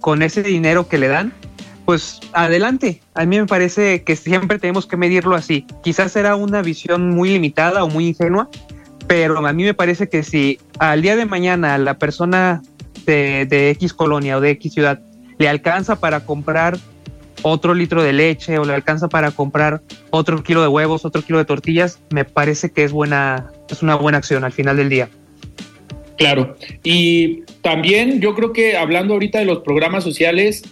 Speaker 4: con ese dinero que le dan, pues adelante. A mí me parece que siempre tenemos que medirlo así. Quizás será una visión muy limitada o muy ingenua, pero a mí me parece que si al día de mañana la persona de, X colonia o de X ciudad le alcanza para comprar otro litro de leche o le alcanza para comprar otro kilo de huevos, otro kilo de tortillas, me parece que es buena, es una buena acción al final del día.
Speaker 1: Claro, y también yo creo que hablando ahorita de los programas sociales,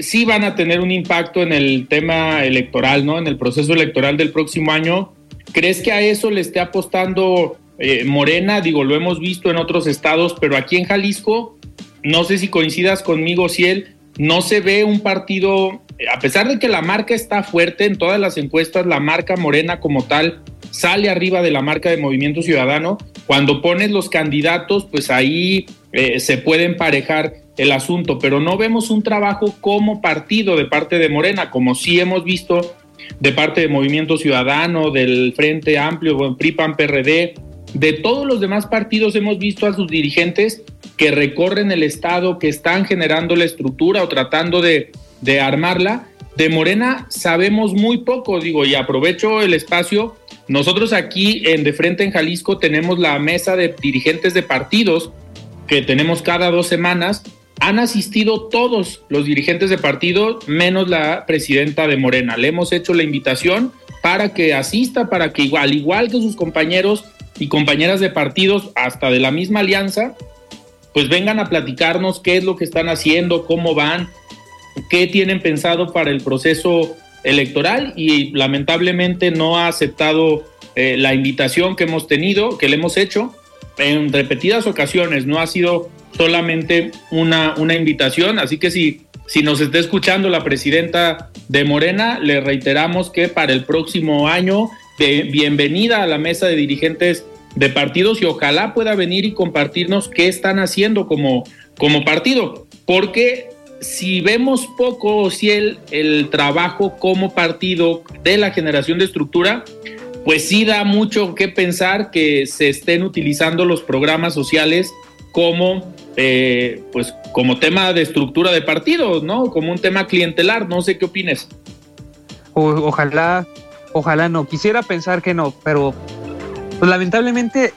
Speaker 1: sí van a tener un impacto en el tema electoral, ¿no? En el proceso electoral del próximo año. ¿Crees que a eso le esté apostando eh, Morena? Digo, lo hemos visto en otros estados, pero aquí en Jalisco, no sé si coincidas conmigo, Ciel, no se ve un partido, a pesar de que la marca está fuerte en todas las encuestas, la marca Morena como tal sale arriba de la marca de Movimiento Ciudadano. Cuando pones los candidatos, pues ahí eh, se puede emparejar el asunto, pero no vemos un trabajo como partido de parte de Morena, como sí hemos visto de parte de Movimiento Ciudadano, del Frente Amplio, PRIPAN, PRD, de todos los demás partidos hemos visto a sus dirigentes que recorren el Estado, que están generando la estructura o tratando de, de armarla. De Morena sabemos muy poco, digo, y aprovecho el espacio. Nosotros aquí en De Frente en Jalisco tenemos la mesa de dirigentes de partidos que tenemos cada dos semanas han asistido todos los dirigentes de partido, menos la presidenta de Morena. Le hemos hecho la invitación para que asista, para que igual, igual que sus compañeros y compañeras de partidos, hasta de la misma alianza, pues vengan a platicarnos qué es lo que están haciendo, cómo van, qué tienen pensado para el proceso electoral y lamentablemente no ha aceptado eh, la invitación que hemos tenido, que le hemos hecho en repetidas ocasiones, no ha sido solamente una, una invitación, así que si, si nos está escuchando la presidenta de Morena, le reiteramos que para el próximo año, de bienvenida a la mesa de dirigentes de partidos y ojalá pueda venir y compartirnos qué están haciendo como, como partido, porque si vemos poco o si el, el trabajo como partido de la generación de estructura, pues sí da mucho que pensar que se estén utilizando los programas sociales como eh, pues como tema de estructura de partidos, ¿no? Como un tema clientelar, no sé qué opines.
Speaker 4: ojalá, ojalá no. Quisiera pensar que no, pero pues, lamentablemente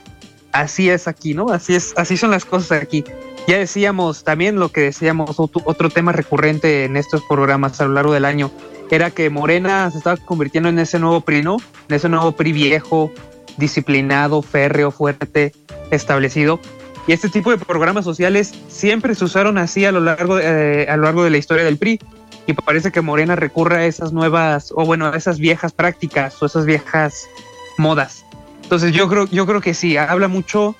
Speaker 4: así es aquí, ¿no? Así es, así son las cosas aquí. Ya decíamos también lo que decíamos, otro, tema recurrente en estos programas a lo largo del año, era que Morena se estaba convirtiendo en ese nuevo PRI, ¿no? En ese nuevo PRI viejo, disciplinado, férreo, fuerte, establecido. Y este tipo de programas sociales siempre se usaron así a lo largo, eh, a lo largo de la historia del PRI. Y parece que Morena recurre a esas nuevas, o bueno, a esas viejas prácticas o esas viejas modas. Entonces yo creo, yo creo que sí, habla mucho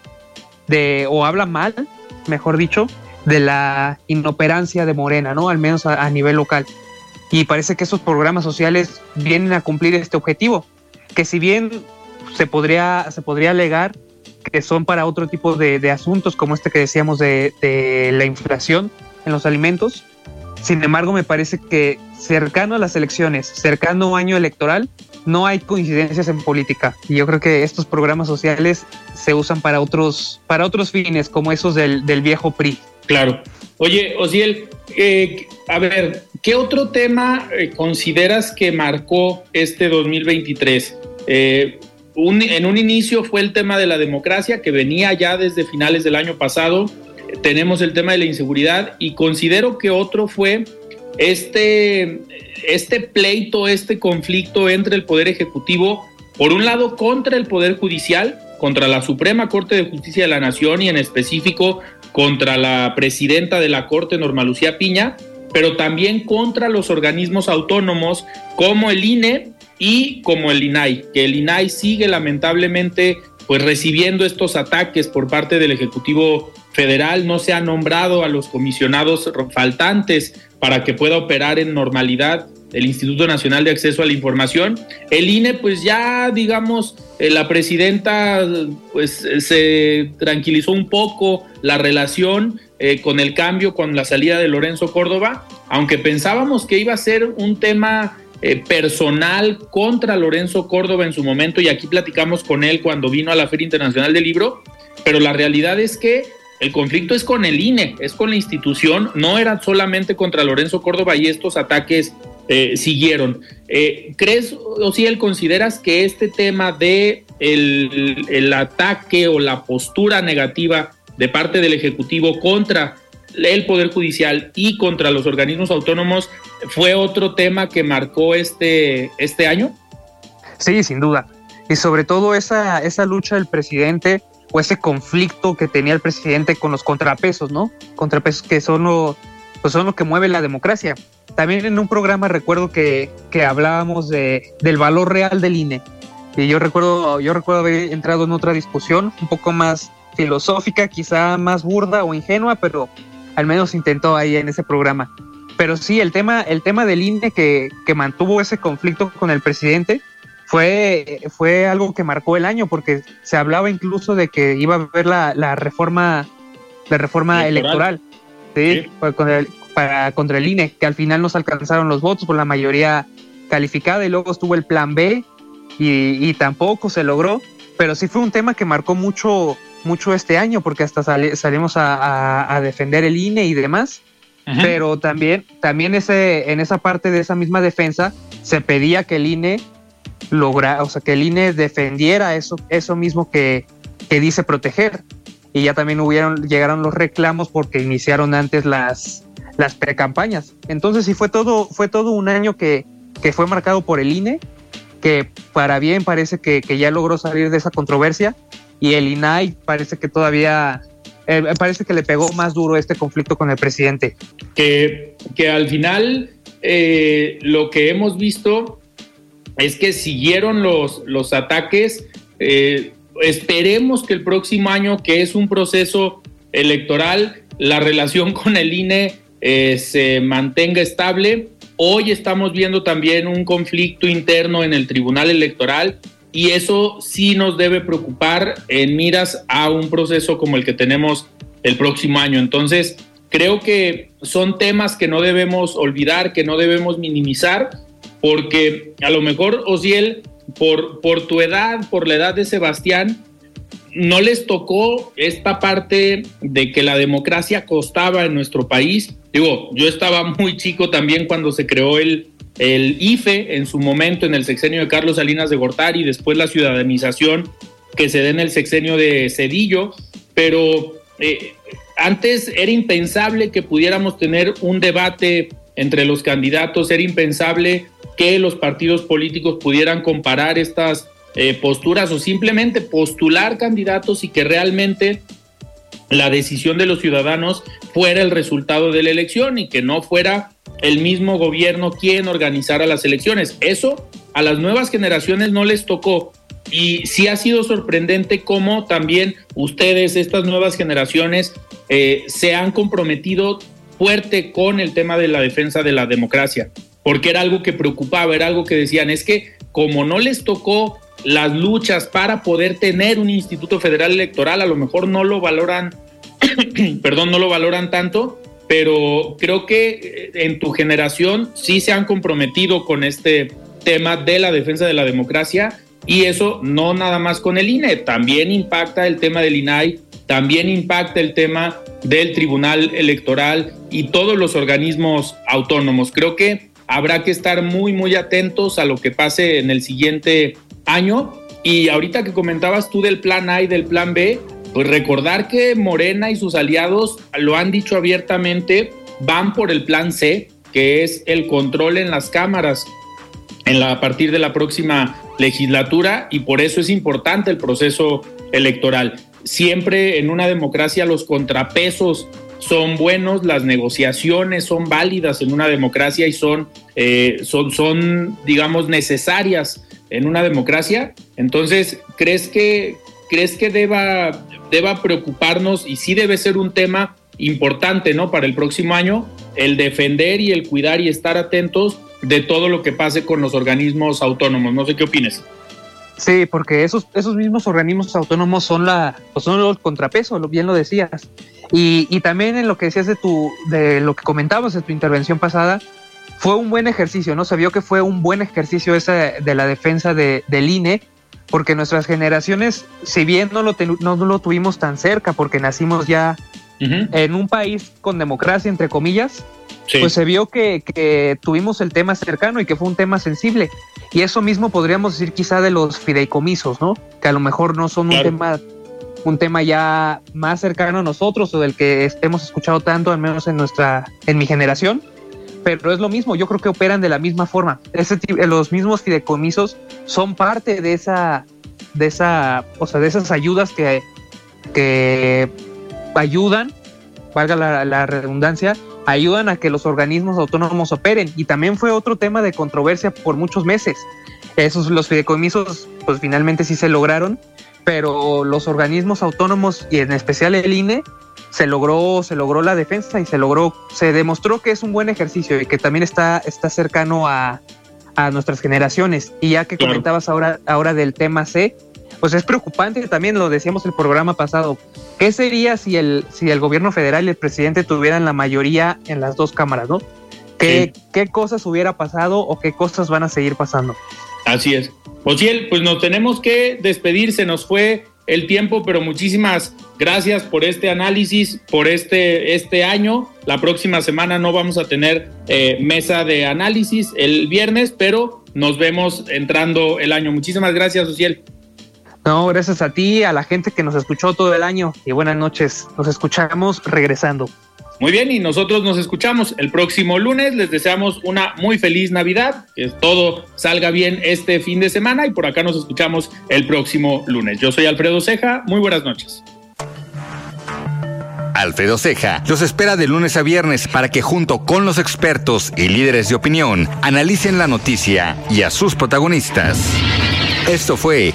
Speaker 4: de, o habla mal, mejor dicho, de la inoperancia de Morena, ¿no? Al menos a nivel local. Y parece que esos programas sociales vienen a cumplir este objetivo, que si bien se podría, se podría alegar que son para otro tipo de, asuntos, como este que decíamos de, la inflación en los alimentos. Sin embargo, me parece que cercano a las elecciones, cercano a un año electoral, no hay coincidencias en política. Y yo creo que estos programas sociales se usan para otros, para otros fines, como esos del, viejo PRI.
Speaker 1: Claro. Oye, Osiel, eh, a ver, ¿qué otro tema eh, consideras que marcó este 2023? Eh, en un inicio fue el tema de la democracia que venía ya desde finales del año pasado. Tenemos el tema de la inseguridad y considero que otro fue este, este pleito, este conflicto entre el Poder Ejecutivo, por un lado contra el Poder Judicial, contra la Suprema Corte de Justicia de la Nación y en específico contra la presidenta de la Corte, Norma Lucía Piña, pero también contra los organismos autónomos como el INE y como el INAI, que el INAI sigue lamentablemente pues recibiendo estos ataques por parte del Ejecutivo Federal, no se ha nombrado a los comisionados faltantes para que pueda operar en normalidad el Instituto Nacional de Acceso a la Información. El INE, pues ya, digamos, eh, la presidenta pues se tranquilizó un poco la relación eh, con el cambio, con la salida de Lorenzo Córdoba, aunque pensábamos que iba a ser un tema eh, personal contra Lorenzo Córdoba en su momento, y aquí platicamos con él cuando vino a la Feria Internacional del Libro, pero la realidad es que el conflicto es con el INE, es con la institución, no era solamente contra Lorenzo Córdoba y estos ataques eh, siguieron. ¿Crees, o si él consideras que este tema de el, ataque o la postura negativa de parte del Ejecutivo contra el Poder Judicial y contra los organismos autónomos fue otro tema que marcó este, este año?
Speaker 4: Sí, sin duda. Y sobre todo esa, esa lucha del presidente o ese conflicto que tenía el presidente con los contrapesos, ¿no? Contrapesos que son lo, pues son lo que mueve la democracia. También en un programa recuerdo que, que hablábamos de, del valor real del INE. Y yo recuerdo, yo recuerdo haber entrado en otra discusión un poco más filosófica, quizá más burda o ingenua, pero al menos intentó ahí en ese programa. Pero sí, el tema, el tema del INE que, que mantuvo ese conflicto con el presidente fue, fue algo que marcó el año, porque se hablaba incluso de que iba a haber la, la reforma, la reforma electoral, ¿sí? Contra, el, para, contra el INE, que al final no se alcanzaron los votos por la mayoría calificada, y luego estuvo el plan B, y, y tampoco se logró, pero sí fue un tema que marcó mucho, mucho este año, porque hasta salimos a, a, a, defender el INE y demás. Ajá. Pero también, también ese, en esa parte de esa misma defensa se pedía que el INE logra, o sea, que el INE defendiera eso, eso mismo que, que dice proteger. Y ya también hubieron, llegaron los reclamos porque iniciaron antes las, las precampañas. Entonces sí fue todo, fue todo un año que, que fue marcado por el INE, que para bien parece que, que ya logró salir de esa controversia, y el INAI parece que todavía eh, parece que le pegó más duro este conflicto con el presidente.
Speaker 1: Que, que al final eh, lo que hemos visto es que siguieron los, los ataques. Eh, esperemos que el próximo año, que es un proceso electoral, la relación con el INE se mantenga estable. Hoy estamos viendo también un conflicto interno en el Tribunal Electoral y eso sí nos debe preocupar en miras a un proceso como el que tenemos el próximo año. Entonces, creo que son temas que no debemos olvidar, que no debemos minimizar porque a lo mejor, Osiel, por, por tu edad, por la edad de Sebastián, no les tocó esta parte de que la democracia costaba en nuestro país. Digo, yo estaba muy chico también cuando se creó el, el IFE en su momento, en el sexenio de Carlos Salinas de Gortari, después la ciudadanización que se da en el sexenio de Cedillo, pero eh, antes era impensable que pudiéramos tener un debate entre los candidatos, era impensable que los partidos políticos pudieran comparar estas eh, posturas o simplemente postular candidatos y que realmente la decisión de los ciudadanos fuera el resultado de la elección y que no fuera el mismo gobierno quien organizara las elecciones. Eso a las nuevas generaciones no les tocó. Y sí ha sido sorprendente cómo también ustedes, estas nuevas generaciones, eh, se han comprometido fuerte con el tema de la defensa de la democracia porque era algo que preocupaba, era algo que decían, es que como no les tocó las luchas para poder tener un Instituto Federal Electoral, a lo mejor no lo valoran, perdón, no lo valoran tanto, pero creo que eh, en tu generación sí se han comprometido con este tema de la defensa de la democracia y eso no nada más con el INE, también impacta el tema del INAI, también impacta el tema del Tribunal Electoral y todos los organismos autónomos. Creo que habrá que estar muy, muy atentos a lo que pase en el siguiente año. Y ahorita que comentabas tú del plan A y del plan B, pues recordar que Morena y sus aliados lo han dicho abiertamente, van por el plan C, que es el control en las cámaras en la, a partir de la próxima legislatura y por eso es importante el proceso electoral. Siempre en una democracia los contrapesos son buenos, las negociaciones son válidas en una democracia y son, eh, son, son, digamos, necesarias en una democracia. Entonces, ¿crees que, crees que deba, deba preocuparnos y sí debe ser un tema importante ¿no? para el próximo año, el defender y el cuidar y estar atentos de todo lo que pase con los organismos autónomos. No sé qué opines.
Speaker 4: Sí, porque esos, esos mismos organismos autónomos son la, pues son los contrapesos, bien lo decías. Y, y, también en lo que decías de tu, de lo que comentabas en tu intervención pasada, fue un buen ejercicio, ¿no? Se vio que fue un buen ejercicio ese de la defensa de, del INE, porque nuestras generaciones, si bien no lo, no, lo tuvimos tan cerca, porque nacimos ya uh -huh. en un país con democracia, entre comillas, sí. pues se vio que, que, tuvimos el tema cercano y que fue un tema sensible. Y eso mismo podríamos decir quizá de los fideicomisos, ¿no? Que a lo mejor no son claro. un tema un tema ya más cercano a nosotros o del que hemos escuchado tanto, al menos en nuestra, en mi generación, pero es lo mismo, yo creo que operan de la misma forma. Ese, los mismos fideicomisos son parte de esa, de esa, o sea, de esas ayudas que, que ayudan, valga la, la redundancia, ayudan a que los organismos autónomos operen. Y también fue otro tema de controversia por muchos meses. Esos, los fideicomisos, pues finalmente sí se lograron, pero los organismos autónomos y en especial el INE se logró, se logró la defensa y se logró, se demostró que es un buen ejercicio y que también está, está cercano a, a nuestras generaciones. Y ya que claro. comentabas ahora, ahora del tema C, pues es preocupante, también lo decíamos el programa pasado. ¿Qué sería si el, si el gobierno federal y el presidente tuvieran la mayoría en las dos cámaras, no? ¿Qué, sí. ¿Qué cosas hubiera pasado o qué cosas van a seguir pasando?
Speaker 1: Así es. Ociel, pues nos tenemos que despedir, se nos fue el tiempo, pero muchísimas gracias por este análisis, por este, este año. La próxima semana no vamos a tener eh, mesa de análisis el viernes, pero nos vemos entrando el año. Muchísimas gracias, Ociel.
Speaker 4: No, gracias a ti, a la gente que nos escuchó todo el año y buenas noches. Nos escuchamos regresando.
Speaker 1: Muy bien, y nosotros nos escuchamos el próximo lunes. Les deseamos una muy feliz Navidad, que todo salga bien este fin de semana y por acá nos escuchamos el próximo lunes. Yo soy Alfredo Ceja, muy buenas noches.
Speaker 2: Alfredo Ceja los espera de lunes a viernes para que junto con los expertos y líderes de opinión analicen la noticia y a sus protagonistas. Esto fue